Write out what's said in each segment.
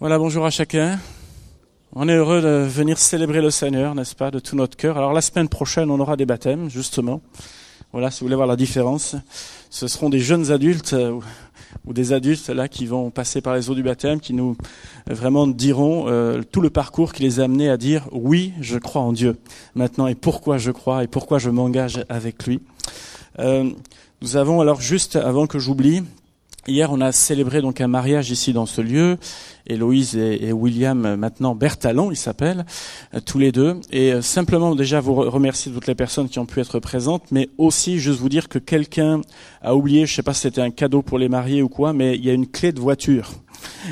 Voilà, bonjour à chacun. On est heureux de venir célébrer le Seigneur, n'est-ce pas, de tout notre cœur. Alors la semaine prochaine, on aura des baptêmes, justement. Voilà, si vous voulez voir la différence, ce seront des jeunes adultes euh, ou des adultes là qui vont passer par les eaux du baptême, qui nous euh, vraiment diront euh, tout le parcours qui les a amenés à dire oui, je crois en Dieu maintenant et pourquoi je crois et pourquoi je m'engage avec lui. nous avons alors juste avant que j'oublie Hier, on a célébré donc un mariage ici dans ce lieu. Héloïse et, William, euh, maintenant Bertalon, ils s'appellent, euh, tous les deux. Et euh, simplement déjà vous remercier toutes les personnes qui ont pu être présentes, mais aussi juste vous dire que quelqu'un a oublié, je sais pas si c'était un cadeau pour les mariés ou quoi, mais il y a une clé de voiture.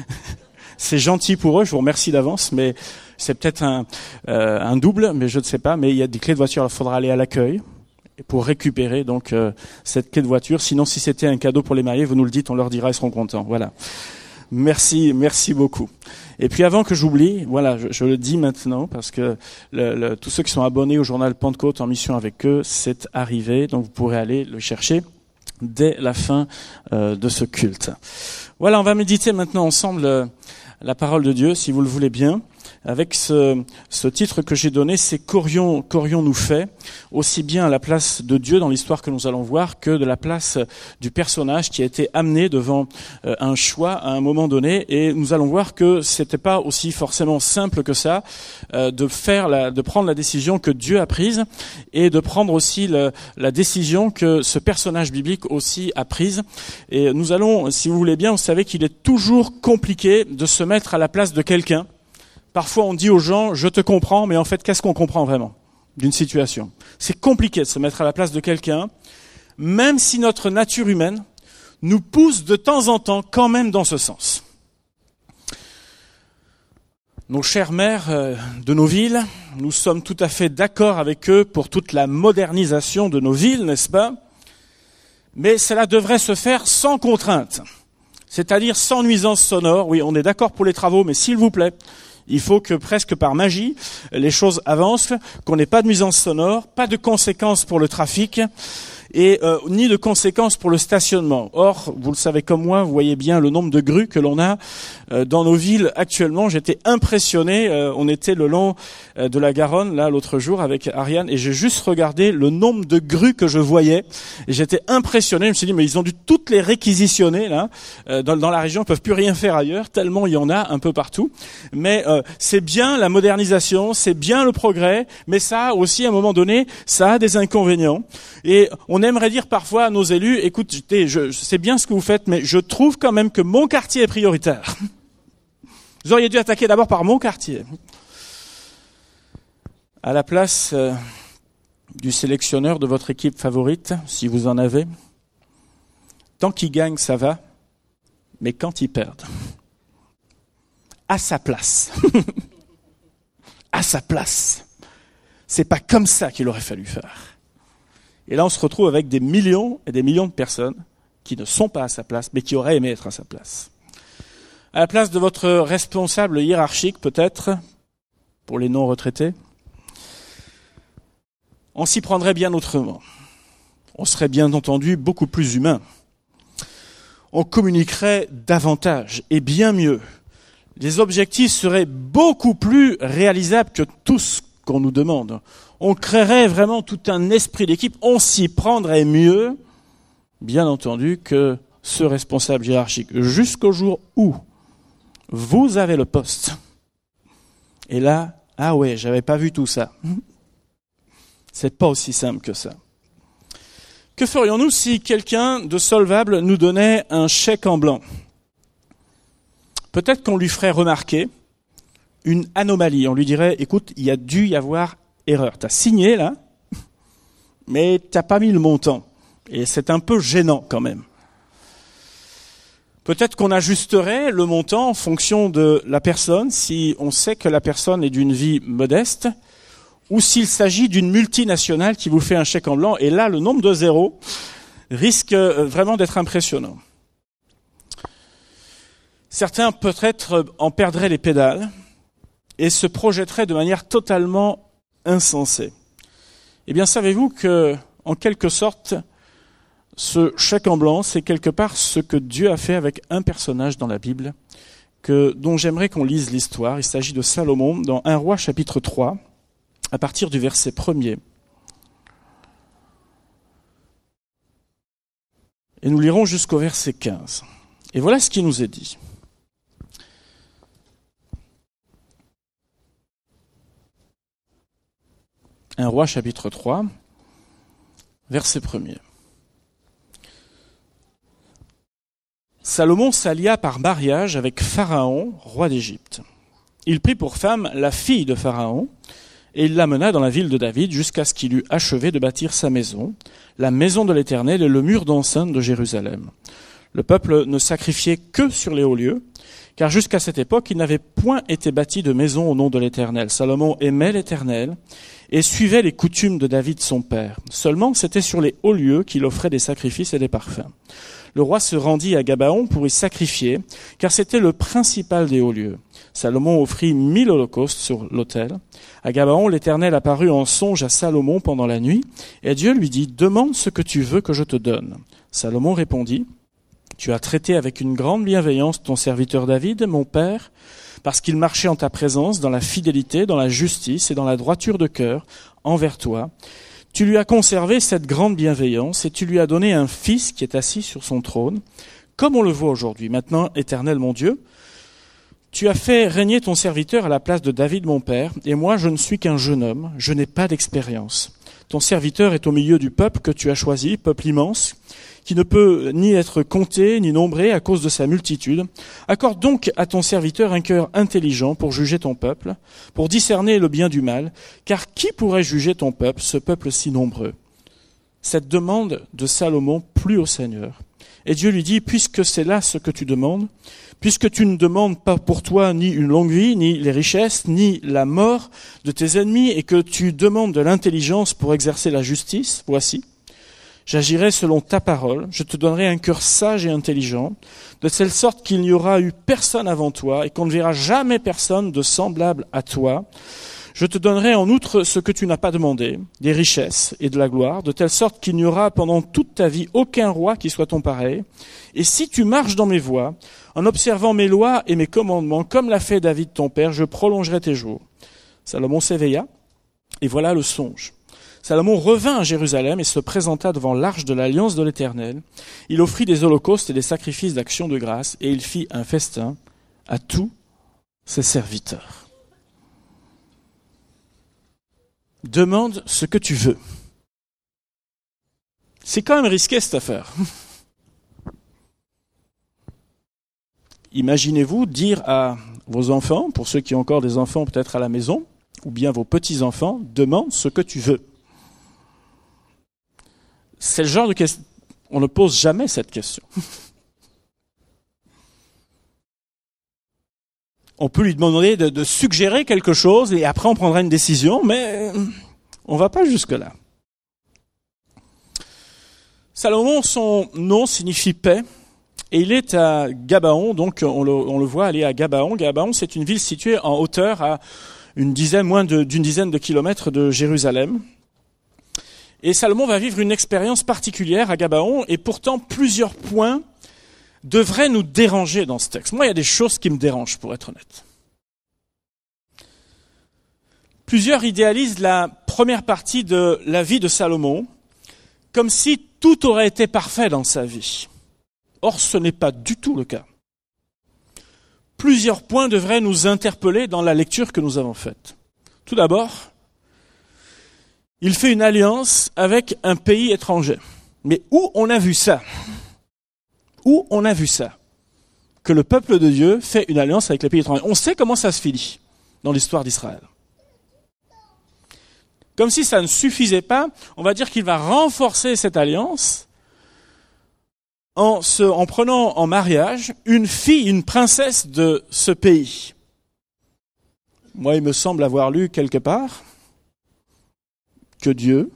c'est gentil pour eux, je vous remercie d'avance, mais c'est peut-être un, un double, mais je ne sais pas. Mais il y a des clés de voiture, il faudra aller à l'accueil pour récupérer donc euh, cette clé de voiture. Sinon, si c'était un cadeau pour les mariés, vous nous le dites, on leur dira, ils seront contents. Voilà. Merci, merci beaucoup. Et puis avant que j'oublie, voilà, je, le dis maintenant parce que le, tous ceux qui sont abonnés au journal Pentecôte en mission avec eux, c'est arrivé, donc vous pourrez aller le chercher dès la fin euh, de ce culte. Voilà, on va méditer maintenant ensemble euh, la parole de Dieu, si vous le voulez bien avec ce, titre que j'ai donné, c'est qu'aurions-nous fait, aussi bien la place de Dieu dans l'histoire que nous allons voir, que de la place du personnage qui a été amené devant euh, un choix à un moment donné. Et nous allons voir que c'était pas aussi forcément simple que ça euh, de faire, de prendre la décision que Dieu a prise et de prendre aussi la, la décision que ce personnage biblique aussi a prise. Et nous allons, si vous voulez bien, vous savez qu'il est toujours compliqué de se mettre à la place de quelqu'un Parfois, on dit aux gens, je te comprends, mais en fait, qu'est-ce qu'on comprend vraiment d'une situation? C'est compliqué de se mettre à la place de quelqu'un, même si notre nature humaine nous pousse de temps en temps quand même dans ce sens. Nos chères mères euh, de nos villes, nous sommes tout à fait d'accord avec eux pour toute la modernisation de nos villes, n'est-ce pas? Mais cela devrait se faire sans contrainte, c'est-à-dire sans nuisance sonore. Oui, on est d'accord pour les travaux, mais s'il vous plaît, il faut que presque par magie, les choses avancent, qu'on n'ait pas de nuisance sonore, pas de conséquences pour le trafic, et euh, ni de conséquences pour le stationnement. Or, vous le savez comme moi, vous voyez bien le nombre de grues que l'on a euh, dans nos villes actuellement. J'étais impressionné. Euh, on était le long de la Garonne là l'autre jour avec Ariane et j'ai juste regardé le nombre de grues que je voyais j'étais impressionné. Je me suis dit mais ils ont dû toutes les réquisitionner là dans, dans, la région. Ils peuvent plus rien faire ailleurs tellement il y en a un peu partout. Mais c'est bien la modernisation, c'est bien le progrès, mais ça aussi à un moment donné ça a des inconvénients et aimerait dire parfois à nos élus, écoutez, je, sais bien ce que vous faites, mais je trouve quand même que mon quartier est prioritaire. Vous auriez dû attaquer d'abord par mon quartier. À la place euh, du sélectionneur de votre équipe favorite, si vous en avez, tant qu'il gagne, ça va, mais quand il perd, à sa place, à sa place, c'est pas comme ça qu'il aurait fallu faire. Et là, on se retrouve avec des millions et des millions de personnes qui ne sont pas à sa place, mais qui auraient aimé être à sa place. À la place de votre responsable hiérarchique, peut-être, pour les non-retraités, on s'y prendrait bien autrement. On serait bien entendu beaucoup plus humain. On communiquerait davantage et bien mieux. Les objectifs seraient beaucoup plus réalisables que tout ce qu'on nous demande on créerait vraiment tout un esprit d'équipe, on s'y prendrait mieux, bien entendu, que ce responsable hiérarchique, jusqu'au jour où vous avez le poste. Et là, ah ouais, j'avais pas vu tout ça. C'est pas aussi simple que ça. Que ferions-nous si quelqu'un de solvable nous donnait un chèque en blanc? Peut-être qu'on lui ferait remarquer une anomalie. On lui dirait, écoute, il y a dû y avoir erreur. Tu as signé là, mais tu pas mis le montant. Et c'est un peu gênant quand même. Peut-être qu'on ajusterait le montant en fonction de la personne, si on sait que la personne est d'une vie modeste, ou s'il s'agit d'une multinationale qui vous fait un chèque en blanc, et là, le nombre de zéros risque euh, vraiment d'être impressionnant. Certains peut-être en perdraient les pédales et se projetteraient de manière totalement insensé. Eh bien, savez-vous que, en quelque sorte, ce chèque en blanc, c'est quelque part ce que Dieu a fait avec un personnage dans la Bible que, dont j'aimerais qu'on lise l'histoire. Il s'agit de Salomon dans 1 roi chapitre 3, à partir du verset 1er. Et nous lirons jusqu'au verset 15. Et voilà ce qui nous est dit. Un roi chapitre 3, verset 1er. Salomon s'allia par mariage avec Pharaon, roi d'Égypte. Il prit pour femme la fille de Pharaon, et il l'amena dans la ville de David jusqu'à ce qu'il eût achevé de bâtir sa maison, la maison de l'Éternel et le mur d'enceinte de Jérusalem. Le peuple ne sacrifiait que sur les hauts lieux, car jusqu'à cette époque, il n'avait point été bâti de maison au nom de l'Éternel. Salomon aimait l'Éternel et suivait les coutumes de David son père. Seulement, c'était sur les hauts lieux qu'il offrait des sacrifices et des parfums le roi se rendit à Gabaon pour y sacrifier, car c'était le principal des hauts lieux. Salomon offrit mille holocaustes sur l'autel. À Gabaon, l'Éternel apparut en songe à Salomon pendant la nuit, et Dieu lui dit, Demande ce que tu veux que je te donne. Salomon répondit, Tu as traité avec une grande bienveillance ton serviteur David, mon père, parce qu'il marchait en ta présence dans la fidélité, dans la justice et dans la droiture de cœur envers toi. Tu lui as conservé cette grande bienveillance et tu lui as donné un fils qui est assis sur son trône, comme on le voit aujourd'hui. Maintenant, éternel mon Dieu, tu as fait régner ton serviteur à la place de David mon père, et moi je ne suis qu'un jeune homme, je n'ai pas d'expérience. Ton serviteur est au milieu du peuple que tu as choisi, peuple immense, qui ne peut ni être compté ni nombré à cause de sa multitude. Accorde donc à ton serviteur un cœur intelligent pour juger ton peuple, pour discerner le bien du mal, car qui pourrait juger ton peuple, ce peuple si nombreux? Cette demande de Salomon plut au Seigneur. Et Dieu lui dit, puisque c'est là ce que tu demandes, puisque tu ne demandes pas pour toi ni une longue vie, ni les richesses, ni la mort de tes ennemis, et que tu demandes de l'intelligence pour exercer la justice, voici, J'agirai selon ta parole, je te donnerai un cœur sage et intelligent, de telle sorte qu'il n'y aura eu personne avant toi et qu'on ne verra jamais personne de semblable à toi. Je te donnerai en outre ce que tu n'as pas demandé, des richesses et de la gloire, de telle sorte qu'il n'y aura pendant toute ta vie aucun roi qui soit ton pareil. Et si tu marches dans mes voies, en observant mes lois et mes commandements, comme l'a fait David ton père, je prolongerai tes jours. Salomon s'éveilla, et voilà le songe. Salomon revint à Jérusalem et se présenta devant l'arche de l'alliance de l'Éternel. Il offrit des holocaustes et des sacrifices d'action de grâce, et il fit un festin à tous ses serviteurs. Demande ce que tu veux. C'est quand même risqué cette affaire. Imaginez-vous dire à vos enfants, pour ceux qui ont encore des enfants peut-être à la maison, ou bien vos petits-enfants, demande ce que tu veux c'est le genre de question. On ne pose jamais cette question. on peut lui demander de, suggérer quelque chose et après on prendra une décision, mais on ne va pas jusque-là. Salomon, son nom signifie paix, et il est à Gabaon, donc on le, on le voit aller à Gabaon. Gabaon, c'est une ville située en hauteur à une dizaine, moins d'une dizaine de kilomètres de Jérusalem. Et Salomon va vivre une expérience particulière à Gabaon, et pourtant plusieurs points devraient nous déranger dans ce texte. Moi, il y a des choses qui me dérangent, pour être honnête. Plusieurs idéalisent la première partie de la vie de Salomon comme si tout aurait été parfait dans sa vie. Or, ce n'est pas du tout le cas. Plusieurs points devraient nous interpeller dans la lecture que nous avons faite. Tout d'abord, il fait une alliance avec un pays étranger. Mais où on a vu ça? Où on a vu ça? Que le peuple de Dieu fait une alliance avec les pays étrangers. On sait comment ça se finit dans l'histoire d'Israël. Comme si ça ne suffisait pas, on va dire qu'il va renforcer cette alliance en, en prenant en mariage une fille, une princesse de ce pays. Moi, il me semble avoir lu quelque part que Dieu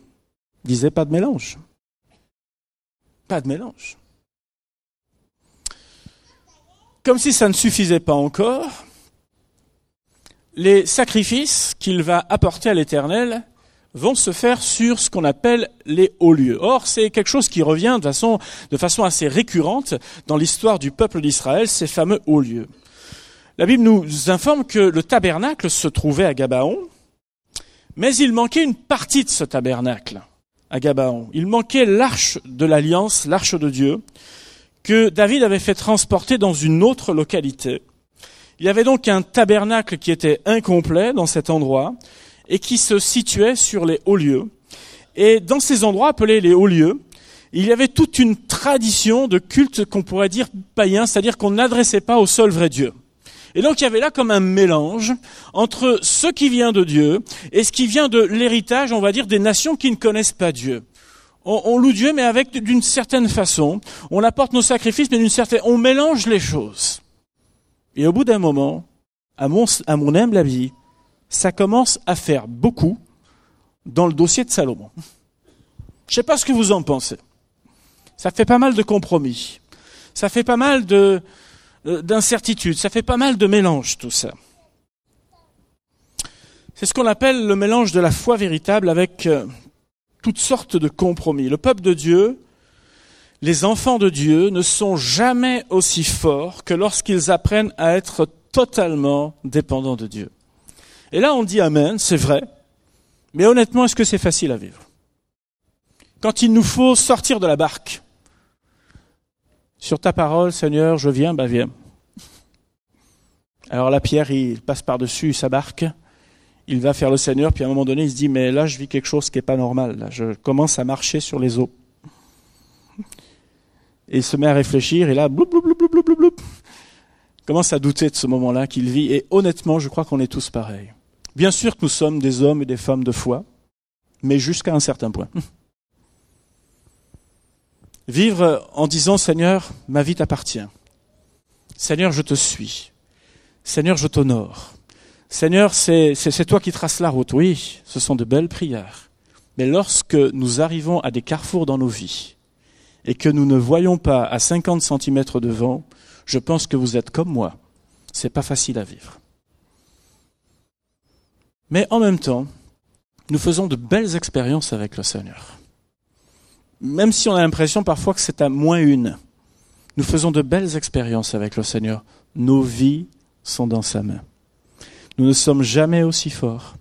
disait pas de mélange. Pas de mélange. Comme si ça ne suffisait pas encore, les sacrifices qu'il va apporter à l'Éternel vont se faire sur ce qu'on appelle les hauts lieux. Or, c'est quelque chose qui revient de façon, assez récurrente dans l'histoire du peuple d'Israël, ces fameux hauts lieux. La Bible nous informe que le tabernacle se trouvait à Gabaon, mais il manquait une partie de ce tabernacle à Gabaon. Il manquait l'arche de l'alliance, l'arche de Dieu, que David avait fait transporter dans une autre localité. Il y avait donc un tabernacle qui était incomplet dans cet endroit et qui se situait sur les hauts lieux. Et dans ces endroits appelés les hauts lieux, il y avait toute une tradition de culte qu'on pourrait dire païen, c'est-à-dire qu'on n'adressait pas au seul vrai Dieu. Et donc il y avait là comme un mélange entre ce qui vient de Dieu et ce qui vient de l'héritage, on va dire, des nations qui ne connaissent pas Dieu. On, loue Dieu, mais avec d'une certaine façon. On apporte nos sacrifices, mais d'une certaine. On mélange les choses. Et au bout d'un moment, à mon, à mon humble avis, ça commence à faire beaucoup dans le dossier de Salomon. Je ne sais pas ce que vous en pensez. Ça fait pas mal de compromis. Ça fait pas mal de, d'incertitudes. Ça fait pas mal de mélange, tout ça. C'est ce qu'on appelle le mélange de la foi véritable avec euh, toutes sortes de compromis. Le peuple de Dieu, les enfants de Dieu ne sont jamais aussi forts que lorsqu'ils apprennent à être totalement dépendants de Dieu. Et là, on dit Amen, c'est vrai, mais honnêtement, est-ce que c'est facile à vivre? Quand il nous faut sortir de la barque, sur ta parole, Seigneur, je viens, bah viens. Alors la pierre, il passe par-dessus sa barque, il va faire le Seigneur, puis à un moment donné, il se dit, mais là, je vis quelque chose qui n'est pas normal. Là. Je commence à marcher sur les eaux. Et il se met à réfléchir, et là, bloup, bloup, bloup, bloup, bloup, bloup, commence à douter de ce moment-là qu'il vit. Et honnêtement, je crois qu'on est tous pareils. Bien sûr que nous sommes des hommes et des femmes de foi, mais jusqu'à un certain point. Vivre en disant Seigneur, ma vie t'appartient. Seigneur, je te suis. Seigneur, je t'honore. Seigneur, c'est toi qui traces la route. Oui, ce sont de belles prières. Mais lorsque nous arrivons à des carrefours dans nos vies et que nous ne voyons pas à 50 cm devant, je pense que vous êtes comme moi. C'est pas facile à vivre. Mais en même temps, nous faisons de belles expériences avec le Seigneur même si on a l'impression parfois que c'est à moins une, nous faisons de belles expériences avec le Seigneur. Nos vies sont dans sa main. Nous ne sommes jamais aussi forts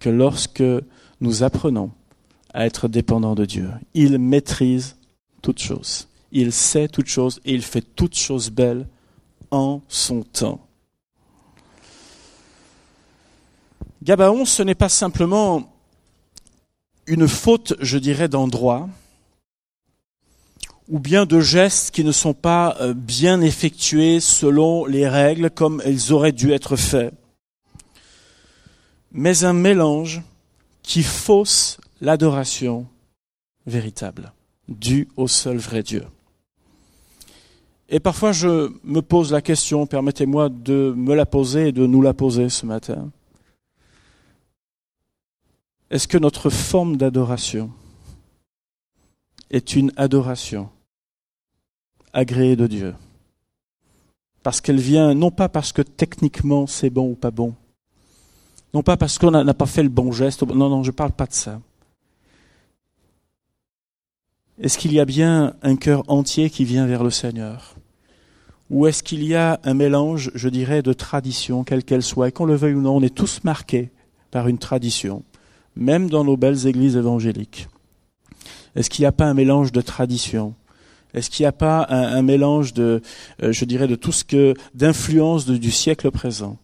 que lorsque nous apprenons à être dépendants de Dieu. Il maîtrise toutes choses. Il sait toutes choses et il fait toutes choses belles en son temps. Gabaon, ce n'est pas simplement une faute, je dirais, d'endroit, ou bien de gestes qui ne sont pas euh, bien effectués selon les règles comme ils auraient dû être faits, mais un mélange qui fausse l'adoration véritable, due au seul vrai Dieu. Et parfois je me pose la question, permettez-moi de me la poser et de nous la poser ce matin. Est-ce que notre forme d'adoration est une adoration agréée de Dieu Parce qu'elle vient non pas parce que techniquement c'est bon ou pas bon, non pas parce qu'on n'a pas fait le bon geste, non, non, je ne parle pas de ça. Est-ce qu'il y a bien un cœur entier qui vient vers le Seigneur? Ou est-ce qu'il y a un mélange, je dirais, de tradition, quelle qu'elle soit Et qu'on le veuille ou non, on est tous marqués par une tradition même dans nos belles églises évangéliques. Est-ce qu'il n'y a pas un mélange de tradition Est-ce qu'il n'y a pas un, mélange de, euh, je dirais, de tout ce que d'influence du siècle présent,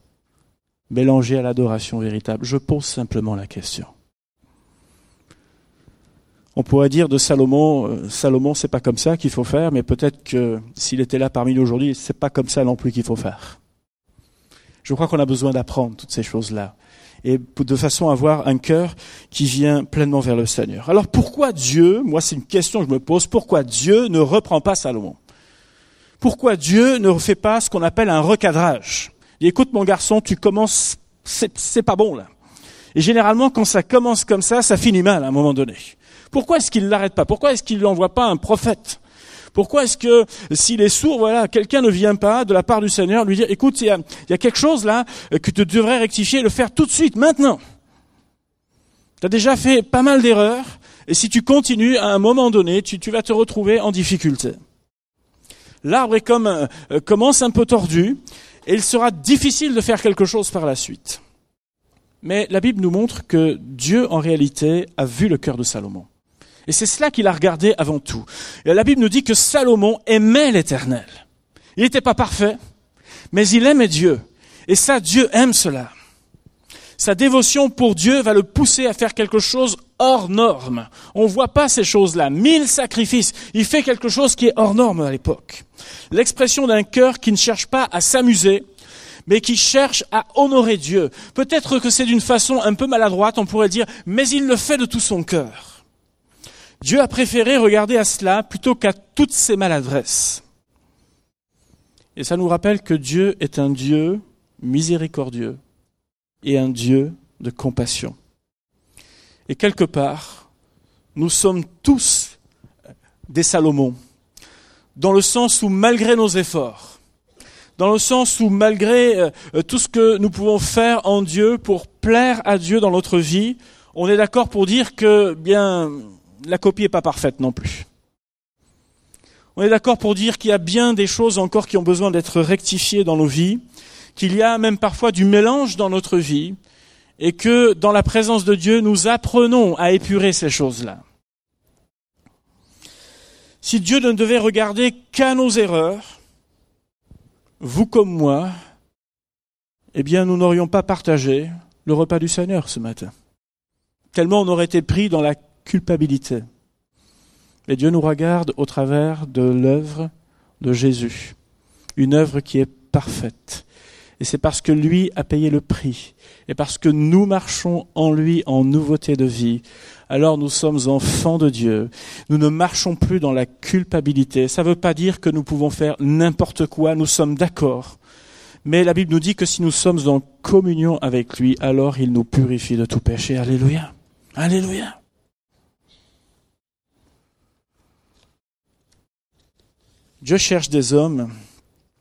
mélangé à l'adoration véritable. Je pose simplement la question. On pourrait dire de Salomon, euh, Salomon, c'est pas comme ça qu'il faut faire, mais peut-être que s'il était là parmi nous aujourd'hui, c'est pas comme ça non plus qu'il faut faire. Je crois qu'on a besoin d'apprendre toutes ces choses-là et de façon à avoir un cœur qui vient pleinement vers le Seigneur. Alors pourquoi Dieu, moi c'est une question que je me pose, pourquoi Dieu ne reprend pas Salomon? Pourquoi Dieu ne fait pas ce qu'on appelle un recadrage? Écoute mon garçon, tu commences, c'est pas bon là. Et généralement quand ça commence comme ça, ça finit mal à un moment donné. Pourquoi est-ce qu'il l'arrête pas? Pourquoi est-ce qu'il n'envoie pas un prophète? Pourquoi est-ce que s'il est sourd, voilà, quelqu'un ne vient pas de la part du Seigneur lui dire, écoute, il y a, quelque chose là euh, que tu devrais rectifier, le faire tout de suite, maintenant. Tu as déjà fait pas mal d'erreurs, et si tu continues, à un moment donné, tu, vas te retrouver en difficulté. L'arbre euh, commence un peu tordu, et il sera difficile de faire quelque chose par la suite. Mais la Bible nous montre que Dieu, en réalité, a vu le cœur de Salomon. Et c'est cela qu'il a regardé avant tout. La Bible nous dit que Salomon aimait l'Éternel. Il n'était pas parfait, mais il aimait Dieu. Et ça, Dieu aime cela. Sa dévotion pour Dieu va le pousser à faire quelque chose hors norme. On ne voit pas ces choses-là. Mille sacrifices. Il fait quelque chose qui est hors norme à l'époque. L'expression d'un cœur qui ne cherche pas à s'amuser, mais qui cherche à honorer Dieu. Peut-être que c'est d'une façon un peu maladroite, on pourrait dire, mais il le fait de tout son cœur. Dieu a préféré regarder à cela plutôt qu'à toutes ses maladresses. Et ça nous rappelle que Dieu est un Dieu miséricordieux et un Dieu de compassion. Et quelque part, nous sommes tous des Salomons, dans le sens où malgré nos efforts, dans le sens où malgré euh, tout ce que nous pouvons faire en Dieu pour plaire à Dieu dans notre vie, on est d'accord pour dire que bien la copie n'est pas parfaite non plus. On est d'accord pour dire qu'il y a bien des choses encore qui ont besoin d'être rectifiées dans nos vies, qu'il y a même parfois du mélange dans notre vie, et que dans la présence de Dieu, nous apprenons à épurer ces choses-là. Si Dieu ne devait regarder qu'à nos erreurs, vous comme moi, eh bien, nous n'aurions pas partagé le repas du Seigneur ce matin. Tellement on aurait été pris dans la culpabilité. Mais Dieu nous regarde au travers de l'œuvre de Jésus, une œuvre qui est parfaite. Et c'est parce que lui a payé le prix, et parce que nous marchons en lui en nouveauté de vie, alors nous sommes enfants de Dieu. Nous ne marchons plus dans la culpabilité. Ça ne veut pas dire que nous pouvons faire n'importe quoi, nous sommes d'accord. Mais la Bible nous dit que si nous sommes en communion avec lui, alors il nous purifie de tout péché. Alléluia. Alléluia. Dieu cherche des hommes,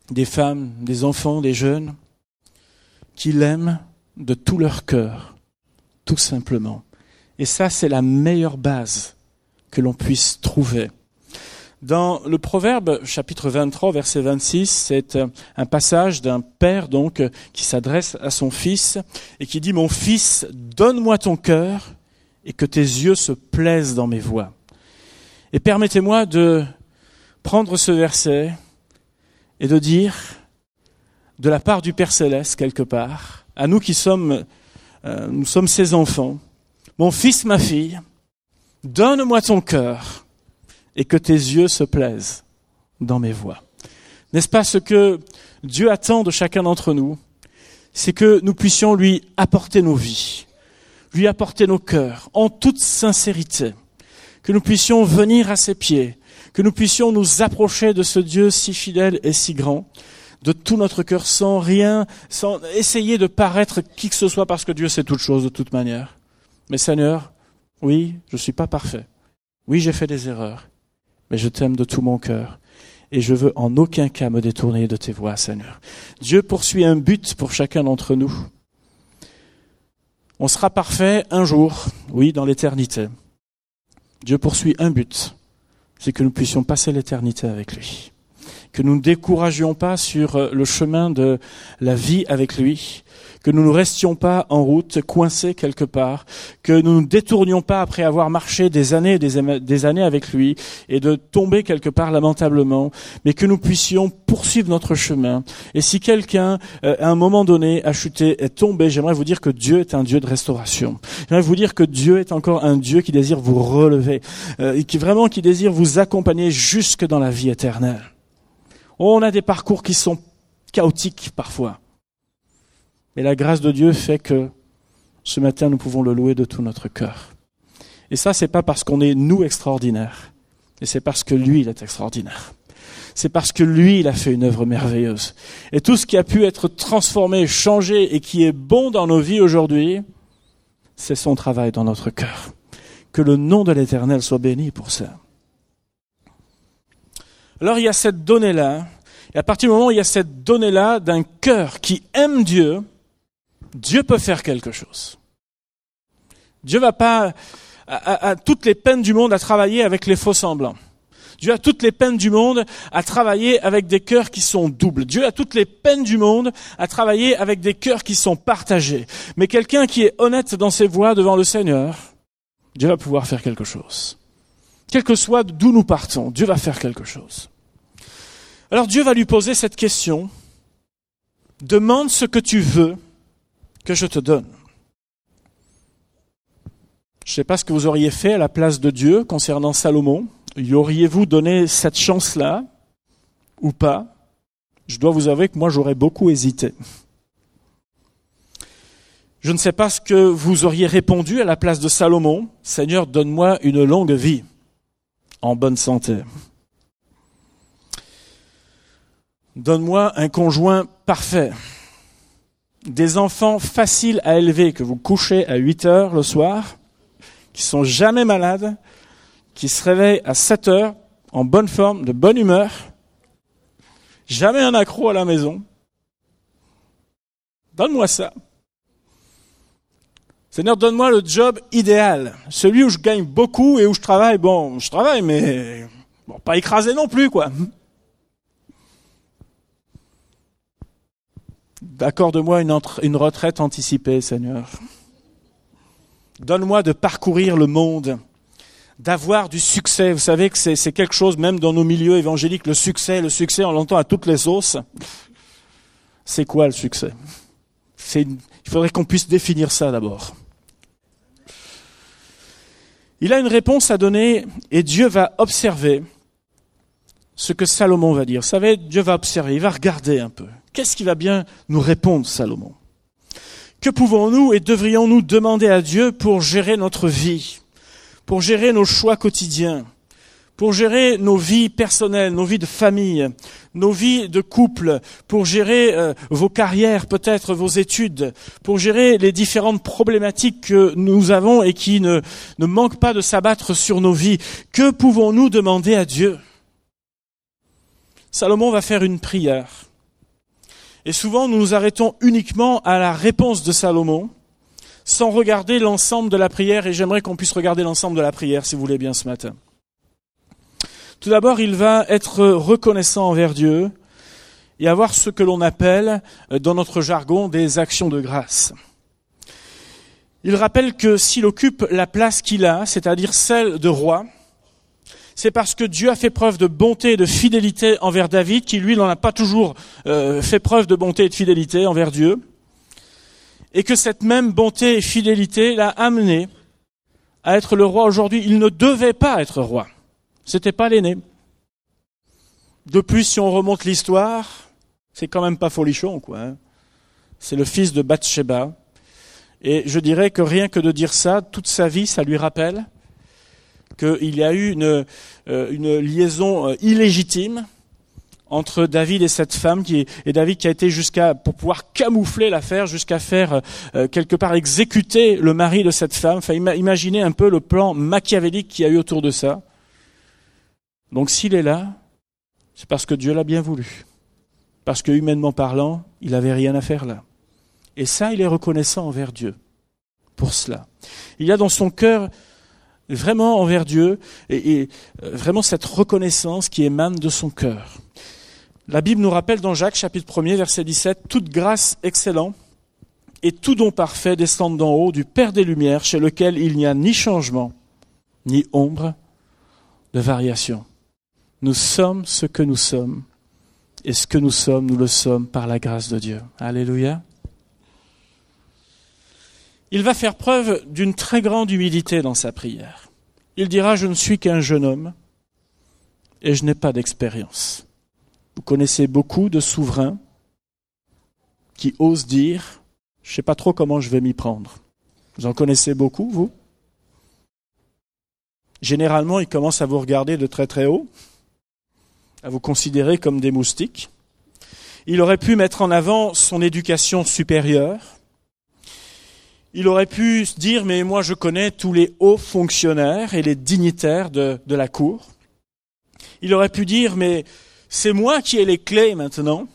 des femmes, des enfants, des jeunes, qui l'aiment de tout leur cœur, tout simplement. Et ça, c'est la meilleure base que l'on puisse trouver. Dans le Proverbe chapitre 23 verset 26, c'est un passage d'un père donc qui s'adresse à son fils et qui dit Mon fils, donne-moi ton cœur et que tes yeux se plaisent dans mes voies. Et permettez-moi de prendre ce verset et de dire, de la part du Père céleste quelque part, à nous qui sommes, euh, nous sommes ses enfants, mon fils, ma fille, donne-moi ton cœur et que tes yeux se plaisent dans mes voies. N'est-ce pas ce que Dieu attend de chacun d'entre nous? C'est que nous puissions lui apporter nos vies, lui apporter nos cœurs en toute sincérité, que nous puissions venir à ses pieds, que nous puissions nous approcher de ce Dieu si fidèle et si grand, de tout notre cœur, sans rien, sans essayer de paraître qui que ce soit, parce que Dieu sait toutes choses de toute manière. Mais Seigneur, oui, je ne suis pas parfait. Oui, j'ai fait des erreurs, mais je t'aime de tout mon cœur. Et je veux en aucun cas me détourner de tes voies, Seigneur. Dieu poursuit un but pour chacun d'entre nous. On sera parfait un jour, oui, dans l'éternité. Dieu poursuit un but, c'est que nous puissions passer l'éternité avec lui. Que nous ne découragions pas sur euh, le chemin de la vie avec lui, que nous ne restions pas en route, coincés quelque part, que nous ne détournions pas après avoir marché des années et des, années avec lui et de tomber quelque part lamentablement, mais que nous puissions poursuivre notre chemin. Et si quelqu'un, euh, à un moment donné, a chuté, est tombé, j'aimerais vous dire que Dieu est un Dieu de restauration. J'aimerais vous dire que Dieu est encore un Dieu qui désire vous relever, euh, et qui vraiment qui désire vous accompagner jusque dans la vie éternelle. On a des parcours qui sont chaotiques parfois. Mais la grâce de Dieu fait que ce matin, nous pouvons le louer de tout notre cœur. Et ça, c'est pas parce qu'on est nous extraordinaires, mais c'est parce que lui, il est extraordinaire. C'est parce que lui, il a fait une œuvre merveilleuse. Et tout ce qui a pu être transformé, changé et qui est bon dans nos vies aujourd'hui, c'est son travail dans notre cœur. Que le nom de l'Éternel soit béni pour ça. Alors il y a cette donnée-là, et à partir du moment où il y a cette donnée-là d'un cœur qui aime Dieu, Dieu peut faire quelque chose. Dieu va pas à, toutes les peines du monde à travailler avec les faux semblants. Dieu a toutes les peines du monde à travailler avec des cœurs qui sont doubles. Dieu a toutes les peines du monde à travailler avec des cœurs qui sont partagés. Mais quelqu'un qui est honnête dans ses voies devant le Seigneur, Dieu va pouvoir faire quelque chose. Quel que soit d'où nous partons, Dieu va faire quelque chose. Alors Dieu va lui poser cette question. Demande ce que tu veux que je te donne. Je ne sais pas ce que vous auriez fait à la place de Dieu concernant Salomon. Y auriez-vous donné cette chance-là ou pas? Je dois vous avouer que moi j'aurais beaucoup hésité. Je ne sais pas ce que vous auriez répondu à la place de Salomon. Seigneur, donne-moi une longue vie en bonne santé. Donne-moi un conjoint parfait. Des enfants faciles à élever que vous couchez à 8 heures le soir qui sont jamais malades, qui se réveillent à 7 heures, en bonne forme, de bonne humeur, jamais un accro à la maison. Donne-moi ça. Seigneur, donne-moi le job idéal, celui où je gagne beaucoup et où je travaille. Bon, je travaille, mais bon, pas écrasé non plus, quoi. Accorde-moi une, retraite anticipée, Seigneur. Donne-moi de parcourir le monde, d'avoir du succès. Vous savez que c'est quelque chose, même dans nos milieux évangéliques, le succès, le succès, on l'entend à toutes les sauces. C'est quoi le succès? Il faudrait qu'on puisse définir ça d'abord. Il a une réponse à donner et Dieu va observer ce que Salomon va dire. Vous savez, Dieu va observer, il va regarder un peu. Qu'est-ce qui va bien nous répondre, Salomon? Que pouvons-nous et devrions-nous demander à Dieu pour gérer notre vie, pour gérer nos choix quotidiens, pour gérer nos vies personnelles, nos vies de famille, nos vies de couple, pour gérer euh, vos carrières, peut-être vos études, pour gérer les différentes problématiques que nous avons et qui ne, ne manquent pas de s'abattre sur nos vies? Que pouvons-nous demander à Dieu? Salomon va faire une prière. Et souvent, nous nous arrêtons uniquement à la réponse de Salomon, sans regarder l'ensemble de la prière, et j'aimerais qu'on puisse regarder l'ensemble de la prière, si vous voulez bien, ce matin. Tout d'abord, il va être reconnaissant envers Dieu et avoir ce que l'on appelle, euh, dans notre jargon, des actions de grâce. Il rappelle que s'il occupe la place qu'il a, c'est-à-dire celle de roi, c'est parce que Dieu a fait preuve de bonté et de fidélité envers David, qui lui n'en a pas toujours euh, fait preuve de bonté et de fidélité envers Dieu, et que cette même bonté et fidélité l'a amené à être le roi aujourd'hui. Il ne devait pas être roi. C'était pas l'aîné. De plus, si on remonte l'histoire, c'est quand même pas folichon, quoi. Hein. C'est le fils de Bathsheba. Et je dirais que rien que de dire ça, toute sa vie, ça lui rappelle qu'il y a eu une, euh, une liaison euh, illégitime entre David et cette femme qui et David qui a été jusqu'à pour pouvoir camoufler l'affaire jusqu'à faire euh, quelque part exécuter le mari de cette femme. Enfin, imaginez un peu le plan machiavélique qu'il y a eu autour de ça. Donc s'il est là, c'est parce que Dieu l'a bien voulu. Parce que humainement parlant, il n'avait rien à faire là. Et ça, il est reconnaissant envers Dieu pour cela. Il y a dans son cœur vraiment envers Dieu et, euh, vraiment cette reconnaissance qui émane de son cœur. La Bible nous rappelle dans Jacques chapitre 1er verset 17, toute grâce excellente et tout don parfait descendent d'en haut du Père des Lumières chez lequel il n'y a ni changement ni ombre de variation. Nous sommes ce que nous sommes et ce que nous sommes, nous le sommes par la grâce de Dieu. Alléluia il va faire preuve d'une très grande humilité dans sa prière. Il dira, je ne suis qu'un jeune homme et je n'ai pas d'expérience. Vous connaissez beaucoup de souverains qui osent dire, je ne sais pas trop comment je vais m'y prendre. Vous en connaissez beaucoup, vous? Généralement, ils commencent à vous regarder de très très haut, à vous considérer comme des moustiques. Il aurait pu mettre en avant son éducation supérieure, il aurait pu se dire, mais moi je connais tous les hauts fonctionnaires et les dignitaires de, la cour. Il aurait pu dire, mais c'est moi qui ai les clés maintenant.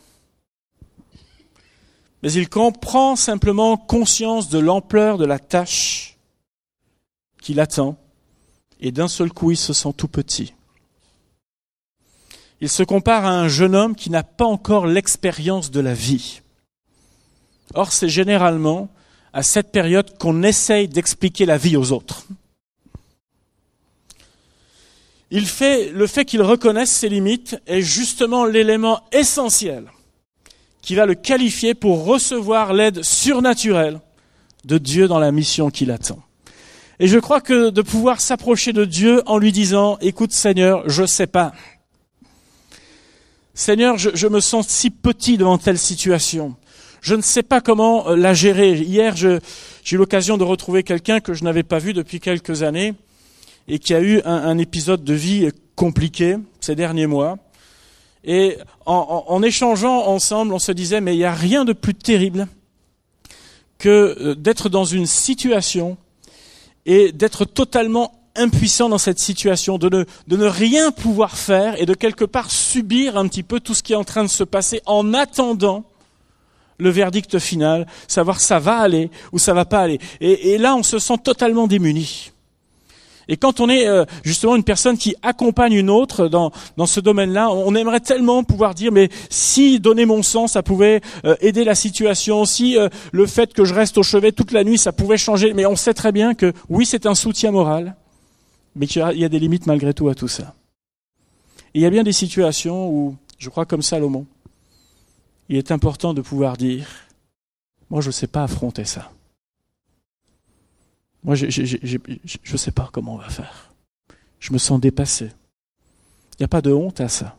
Mais il comprend simplement conscience de l'ampleur de la tâche qu'il attend, et d'un seul coup il se sent tout petit. Il se compare à un jeune homme qui n'a pas encore l'expérience de la vie. Or, c'est généralement à cette période qu'on essaye d'expliquer la vie aux autres. Le fait qu'il reconnaisse ses limites est justement l'élément essentiel qui va le qualifier pour recevoir l'aide surnaturelle de Dieu dans la mission qu'il attend. Et je crois que de pouvoir s'approcher de Dieu en lui disant, écoute Seigneur, je sais pas. Seigneur, je, me sens si petit devant telle situation. Je ne sais pas comment euh, la gérer. Hier, j'ai eu l'occasion de retrouver quelqu'un que je n'avais pas vu depuis quelques années et qui a eu un, épisode de vie compliqué ces derniers mois. Et en, échangeant ensemble, on se disait, mais il n'y a rien de plus terrible que euh, d'être dans une situation et d'être totalement impuissant dans cette situation, de ne rien pouvoir faire et de quelque part subir un petit peu tout ce qui est en train de se passer en attendant le verdict final, savoir ça va aller ou ça va pas aller. Et, là, on se sent totalement démuni. Et quand on est euh, justement une personne qui accompagne une autre dans, dans ce domaine-là, on aimerait tellement pouvoir dire, mais si donner mon sang, ça pouvait euh, aider la situation, si euh, le fait que je reste au chevet toute la nuit, ça pouvait changer. Mais on sait très bien que oui, c'est un soutien moral, mais qu'il y a des limites malgré tout à tout ça. Et il y a bien des situations où, je crois comme Salomon, il est important de pouvoir dire, moi je ne sais pas affronter ça. Moi, je ne sais pas comment on va faire. Je me sens dépassé. Il n'y a pas de honte à ça.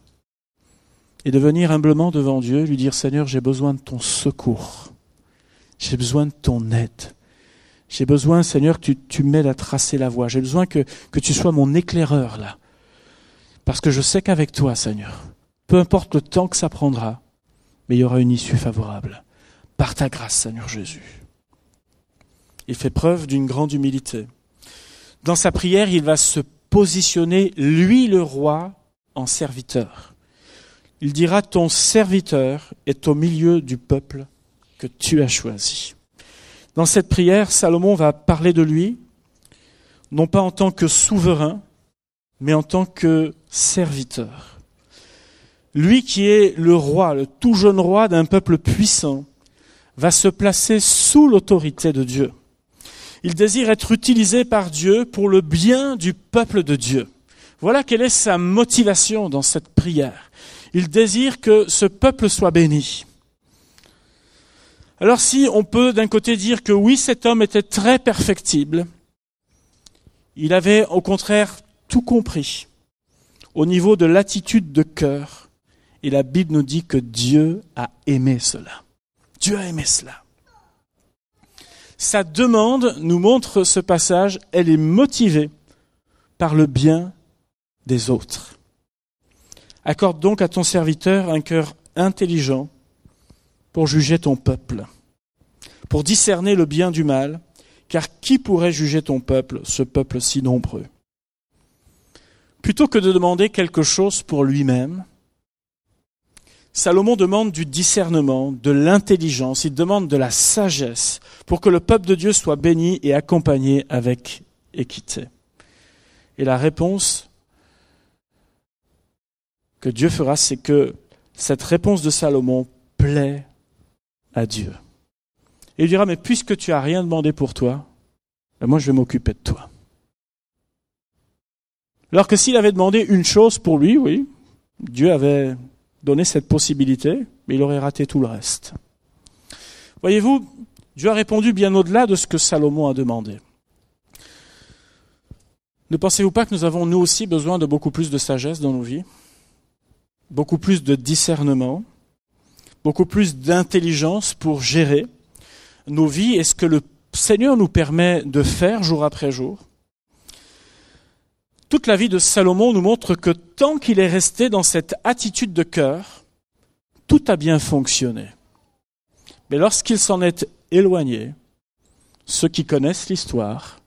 Et de venir humblement devant Dieu, lui dire, Seigneur, j'ai besoin de ton secours. J'ai besoin de ton aide. J'ai besoin, Seigneur, que tu, m'aides à tracer la voie. J'ai besoin que tu sois mon éclaireur là. Parce que je sais qu'avec toi, Seigneur, peu importe le temps que ça prendra, mais il y aura une issue favorable. Par ta grâce, Seigneur Jésus. Il fait preuve d'une grande humilité. Dans sa prière, il va se positionner, lui le roi, en serviteur. Il dira, ton serviteur est au milieu du peuple que tu as choisi. Dans cette prière, Salomon va parler de lui, non pas en tant que souverain, mais en tant que serviteur. Lui qui est le roi, le tout jeune roi d'un peuple puissant, va se placer sous l'autorité de Dieu. Il désire être utilisé par Dieu pour le bien du peuple de Dieu. Voilà quelle est sa motivation dans cette prière. Il désire que ce peuple soit béni. Alors si on peut d'un côté dire que oui, cet homme était très perfectible, il avait au contraire tout compris au niveau de l'attitude de cœur. Et la Bible nous dit que Dieu a aimé cela. Dieu a aimé cela. Sa demande, nous montre ce passage, elle est motivée par le bien des autres. Accorde donc à ton serviteur un cœur intelligent pour juger ton peuple, pour discerner le bien du mal, car qui pourrait juger ton peuple, ce peuple si nombreux? Plutôt que de demander quelque chose pour lui-même, Salomon demande du discernement, de l'intelligence, il demande de la sagesse pour que le peuple de Dieu soit béni et accompagné avec équité. Et la réponse que Dieu fera, c'est que cette réponse de Salomon plaît à Dieu. Et il dira, mais puisque tu as rien demandé pour toi, ben moi je vais m'occuper de toi. Alors que s'il avait demandé une chose pour lui, oui, Dieu avait donné cette possibilité, mais il aurait raté tout le reste. Voyez-vous, Dieu a répondu bien au-delà de ce que Salomon a demandé. Ne pensez-vous pas que nous avons nous aussi besoin de beaucoup plus de sagesse dans nos vies, beaucoup plus de discernement, beaucoup plus d'intelligence pour gérer nos vies? Et ce que le Seigneur nous permet de faire jour après jour? Toute la vie de Salomon nous montre que tant qu'il est resté dans cette attitude de cœur, tout a bien fonctionné. Mais lorsqu'il s'en est éloigné, ceux qui connaissent l'histoire,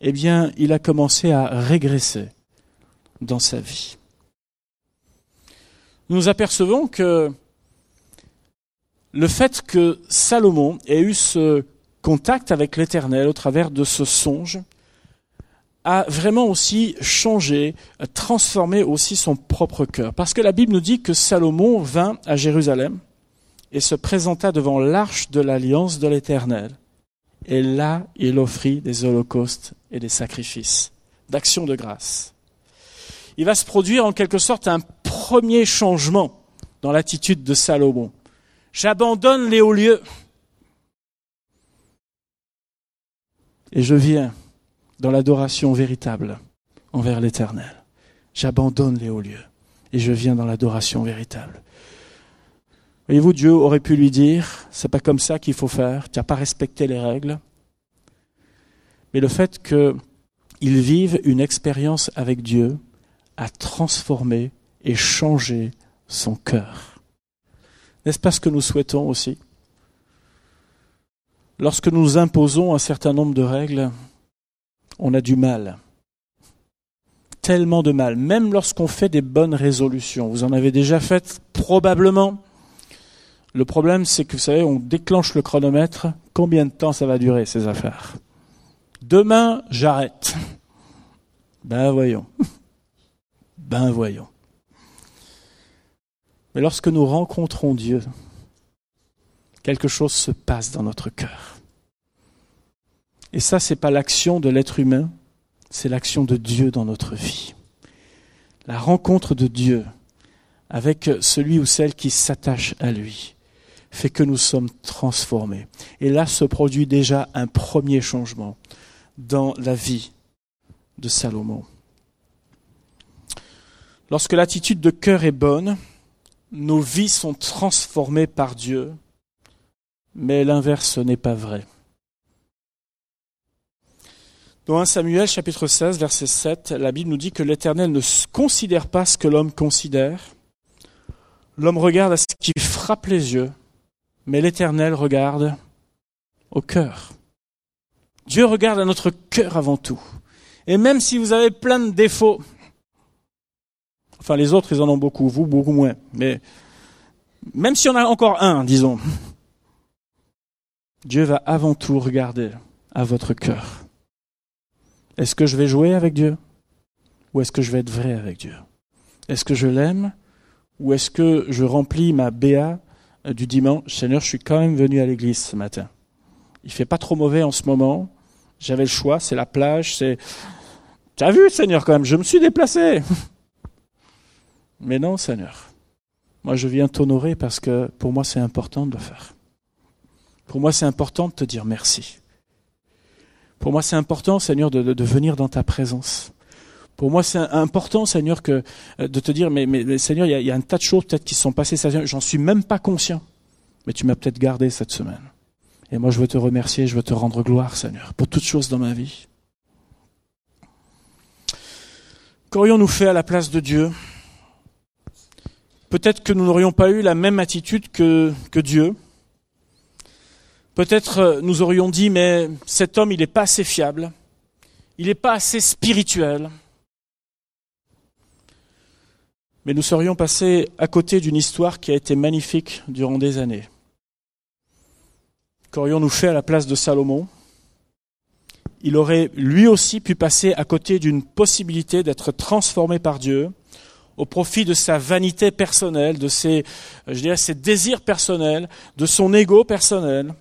eh bien, il a commencé à régresser dans sa vie. Nous apercevons que le fait que Salomon ait eu ce contact avec l'Éternel au travers de ce songe a vraiment aussi changé, transformé aussi son propre cœur. Parce que la Bible nous dit que Salomon vint à Jérusalem et se présenta devant l'arche de l'alliance de l'Éternel. Et là, il offrit des holocaustes et des sacrifices, d'actions de grâce. Il va se produire en quelque sorte un premier changement dans l'attitude de Salomon. J'abandonne les hauts lieux et je viens dans l'adoration véritable envers l'Éternel. J'abandonne les hauts lieux et je viens dans l'adoration véritable. Voyez-vous, Dieu aurait pu lui dire, c'est pas comme ça qu'il faut faire, tu n'as pas respecté les règles. Mais le fait qu'il vive une expérience avec Dieu a transformé et changé son cœur. N'est-ce pas ce que nous souhaitons aussi? Lorsque nous imposons un certain nombre de règles, on a du mal. Tellement de mal. Même lorsqu'on fait des bonnes résolutions. Vous en avez déjà fait probablement. Le problème, c'est que vous savez, on déclenche le chronomètre. Combien de temps ça va durer, ces affaires? Demain, j'arrête. Ben voyons. Ben voyons. Mais lorsque nous rencontrons Dieu, quelque chose se passe dans notre cœur. Et ça, c'est pas l'action de l'être humain, c'est l'action de Dieu dans notre vie. La rencontre de Dieu avec celui ou celle qui s'attache à lui fait que nous sommes transformés. Et là se produit déjà un premier changement dans la vie de Salomon. Lorsque l'attitude de cœur est bonne, nos vies sont transformées par Dieu, mais l'inverse n'est pas vrai. Dans 1 Samuel chapitre 16 verset 7, la Bible nous dit que l'Éternel ne considère pas ce que l'homme considère. L'homme regarde à ce qui frappe les yeux, mais l'Éternel regarde au cœur. Dieu regarde à notre cœur avant tout. Et même si vous avez plein de défauts, enfin les autres ils en ont beaucoup, vous beaucoup moins, mais même si on a encore un, disons, Dieu va avant tout regarder à votre cœur. Est-ce que je vais jouer avec Dieu? Ou est-ce que je vais être vrai avec Dieu? Est-ce que je l'aime? Ou est-ce que je remplis ma BA euh, du dimanche? Seigneur, je suis quand même venu à l'église ce matin. Il fait pas trop mauvais en ce moment. J'avais le choix, c'est la plage, c'est... Tu as vu, Seigneur, quand même, je me suis déplacé. Mais non, Seigneur. Moi, je viens t'honorer parce que pour moi, c'est important de le faire. Pour moi, c'est important de te dire merci. Pour moi, c'est important, Seigneur, de, venir dans ta présence. Pour moi, c'est important, Seigneur, que euh, de te dire, mais, Seigneur, il y, a, un tas de choses peut-être qui se sont passées, j'en suis même pas conscient, mais tu m'as peut-être gardé cette semaine. Et moi, je veux te remercier, je veux te rendre gloire, Seigneur, pour toutes choses dans ma vie. Qu'aurions-nous fait à la place de Dieu? Peut-être que nous n'aurions pas eu la même attitude que Dieu. Peut-être euh, nous aurions dit, mais cet homme, il n'est pas assez fiable, il n'est pas assez spirituel. Mais nous serions passés à côté d'une histoire qui a été magnifique durant des années. Qu'aurions-nous fait à la place de Salomon? Il aurait lui aussi pu passer à côté d'une possibilité d'être transformé par Dieu au profit de sa vanité personnelle, de ses, je dirais, ses désirs personnels, de son ego personnel,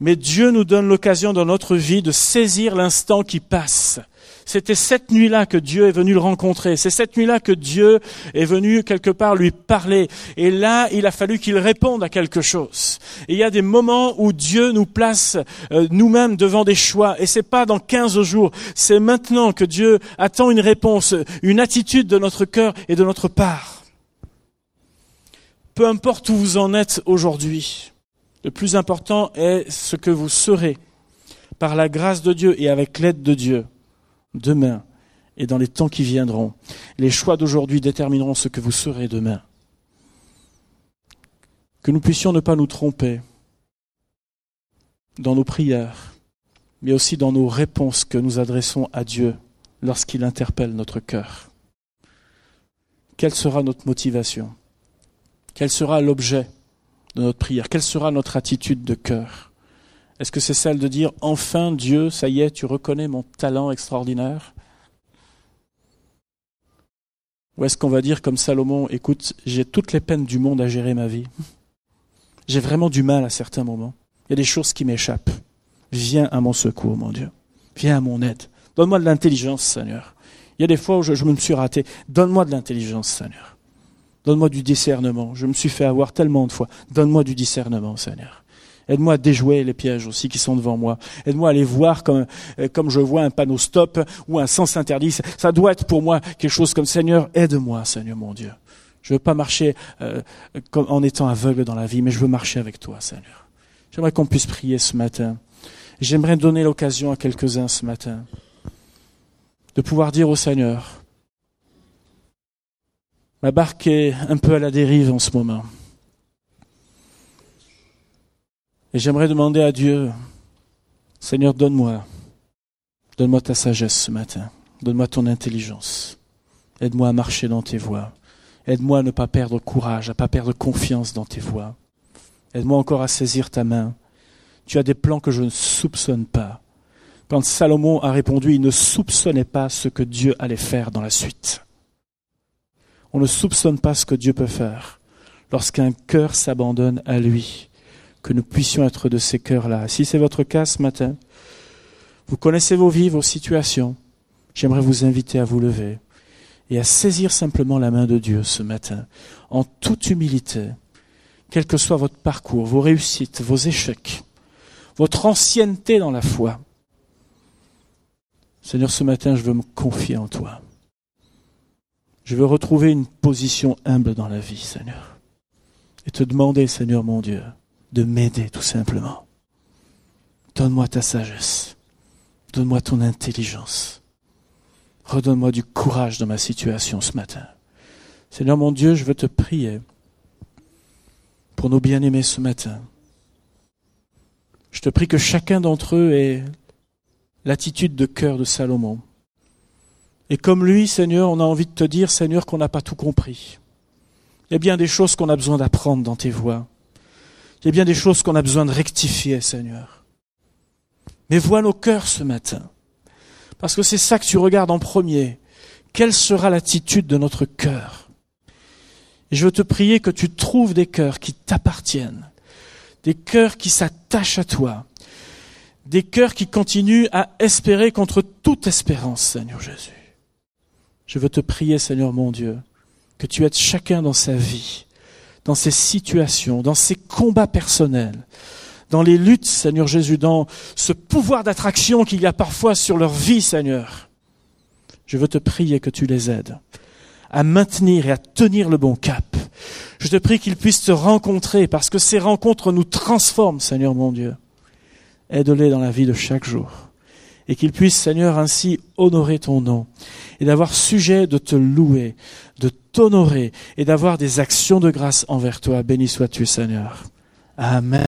mais Dieu nous donne l'occasion dans notre vie de saisir l'instant qui passe. C'était cette nuit-là que Dieu est venu le rencontrer. C'est cette nuit-là que Dieu est venu quelque part lui parler. Et là, il a fallu qu'il réponde à quelque chose. Il y a des moments où Dieu nous place euh, nous-mêmes devant des choix. Et c'est pas dans 15 jours. C'est maintenant que Dieu attend une réponse, une attitude de notre cœur et de notre part. Peu importe où vous en êtes aujourd'hui. Le plus important est ce que vous serez par la grâce de Dieu et avec l'aide de Dieu demain et dans les temps qui viendront. Les choix d'aujourd'hui détermineront ce que vous serez demain. Que nous puissions ne pas nous tromper dans nos prières, mais aussi dans nos réponses que nous adressons à Dieu lorsqu'il interpelle notre cœur. Quelle sera notre motivation? Quel sera l'objet? Notre prière Quelle sera notre attitude de cœur? Est-ce que c'est celle de dire enfin Dieu, ça y est, tu reconnais mon talent extraordinaire? Ou est-ce qu'on va dire comme Salomon, écoute, j'ai toutes les peines du monde à gérer ma vie. J'ai vraiment du mal à certains moments. Il y a des choses qui m'échappent. Viens à mon secours, mon Dieu. Viens à mon aide. Donne-moi de l'intelligence, Seigneur. Il y a des fois où je, me suis raté. Donne-moi de l'intelligence, Seigneur. Donne-moi du discernement. Je me suis fait avoir tellement de fois. Donne-moi du discernement, Seigneur. Aide-moi à déjouer les pièges aussi qui sont devant moi. Aide-moi à les voir comme, euh, comme je vois un panneau stop ou un sens interdit. Ça doit être pour moi quelque chose comme Seigneur, aide-moi, Seigneur mon Dieu. Je veux pas marcher euh, en étant aveugle dans la vie, mais je veux marcher avec toi, Seigneur. J'aimerais qu'on puisse prier ce matin. J'aimerais donner l'occasion à quelques-uns ce matin de pouvoir dire au Seigneur, ma barque est un peu à la dérive en ce moment. Et j'aimerais demander à Dieu, Seigneur, donne-moi, donne-moi ta sagesse ce matin, donne-moi ton intelligence, aide-moi à marcher dans tes voies, aide-moi à ne pas perdre courage, à ne pas perdre confiance dans tes voies, aide-moi encore à saisir ta main. Tu as des plans que je ne soupçonne pas. Quand Salomon a répondu, il ne soupçonnait pas ce que Dieu allait faire dans la suite. On ne soupçonne pas ce que Dieu peut faire lorsqu'un cœur s'abandonne à lui que nous puissions être de ces cœurs-là. Si c'est votre cas ce matin, vous connaissez vos vies, vos situations, j'aimerais vous inviter à vous lever et à saisir simplement la main de Dieu ce matin, en toute humilité, quel que soit votre parcours, vos réussites, vos échecs, votre ancienneté dans la foi. Seigneur, ce matin, je veux me confier en toi. Je veux retrouver une position humble dans la vie, Seigneur. Et te demander, Seigneur mon Dieu, de m'aider tout simplement. Donne-moi ta sagesse. Donne-moi ton intelligence. Redonne-moi du courage dans ma situation ce matin. Seigneur mon Dieu, je veux te prier pour nos bien-aimés ce matin. Je te prie que chacun d'entre eux ait l'attitude de cœur de Salomon. Et comme lui, Seigneur, on a envie de te dire, Seigneur, qu'on n'a pas tout compris. Il y a bien des choses qu'on a besoin d'apprendre dans tes voies. Il y a bien des choses qu'on a besoin de rectifier, Seigneur. Mais vois nos cœurs ce matin. Parce que c'est ça que tu regardes en premier. Quelle sera l'attitude de notre cœur? Et je veux te prier que tu trouves des cœurs qui t'appartiennent, des cœurs qui s'attachent à toi, des cœurs qui continuent à espérer contre toute espérance, Seigneur Jésus. Je veux te prier, Seigneur mon Dieu, que tu aides chacun dans sa vie dans ces situations, dans ces combats personnels, dans les luttes, Seigneur Jésus, dans ce pouvoir d'attraction qu'il y a parfois sur leur vie, Seigneur. Je veux te prier que tu les aides à maintenir et à tenir le bon cap. Je te prie qu'ils puissent te rencontrer parce que ces rencontres nous transforment, Seigneur mon Dieu. Aide-les dans la vie de chaque jour. Et qu'ils puissent, Seigneur, ainsi honorer ton nom et d'avoir sujet de te louer, de t'honorer et d'avoir des actions de grâce envers toi. Béni sois-tu, Seigneur. Amen.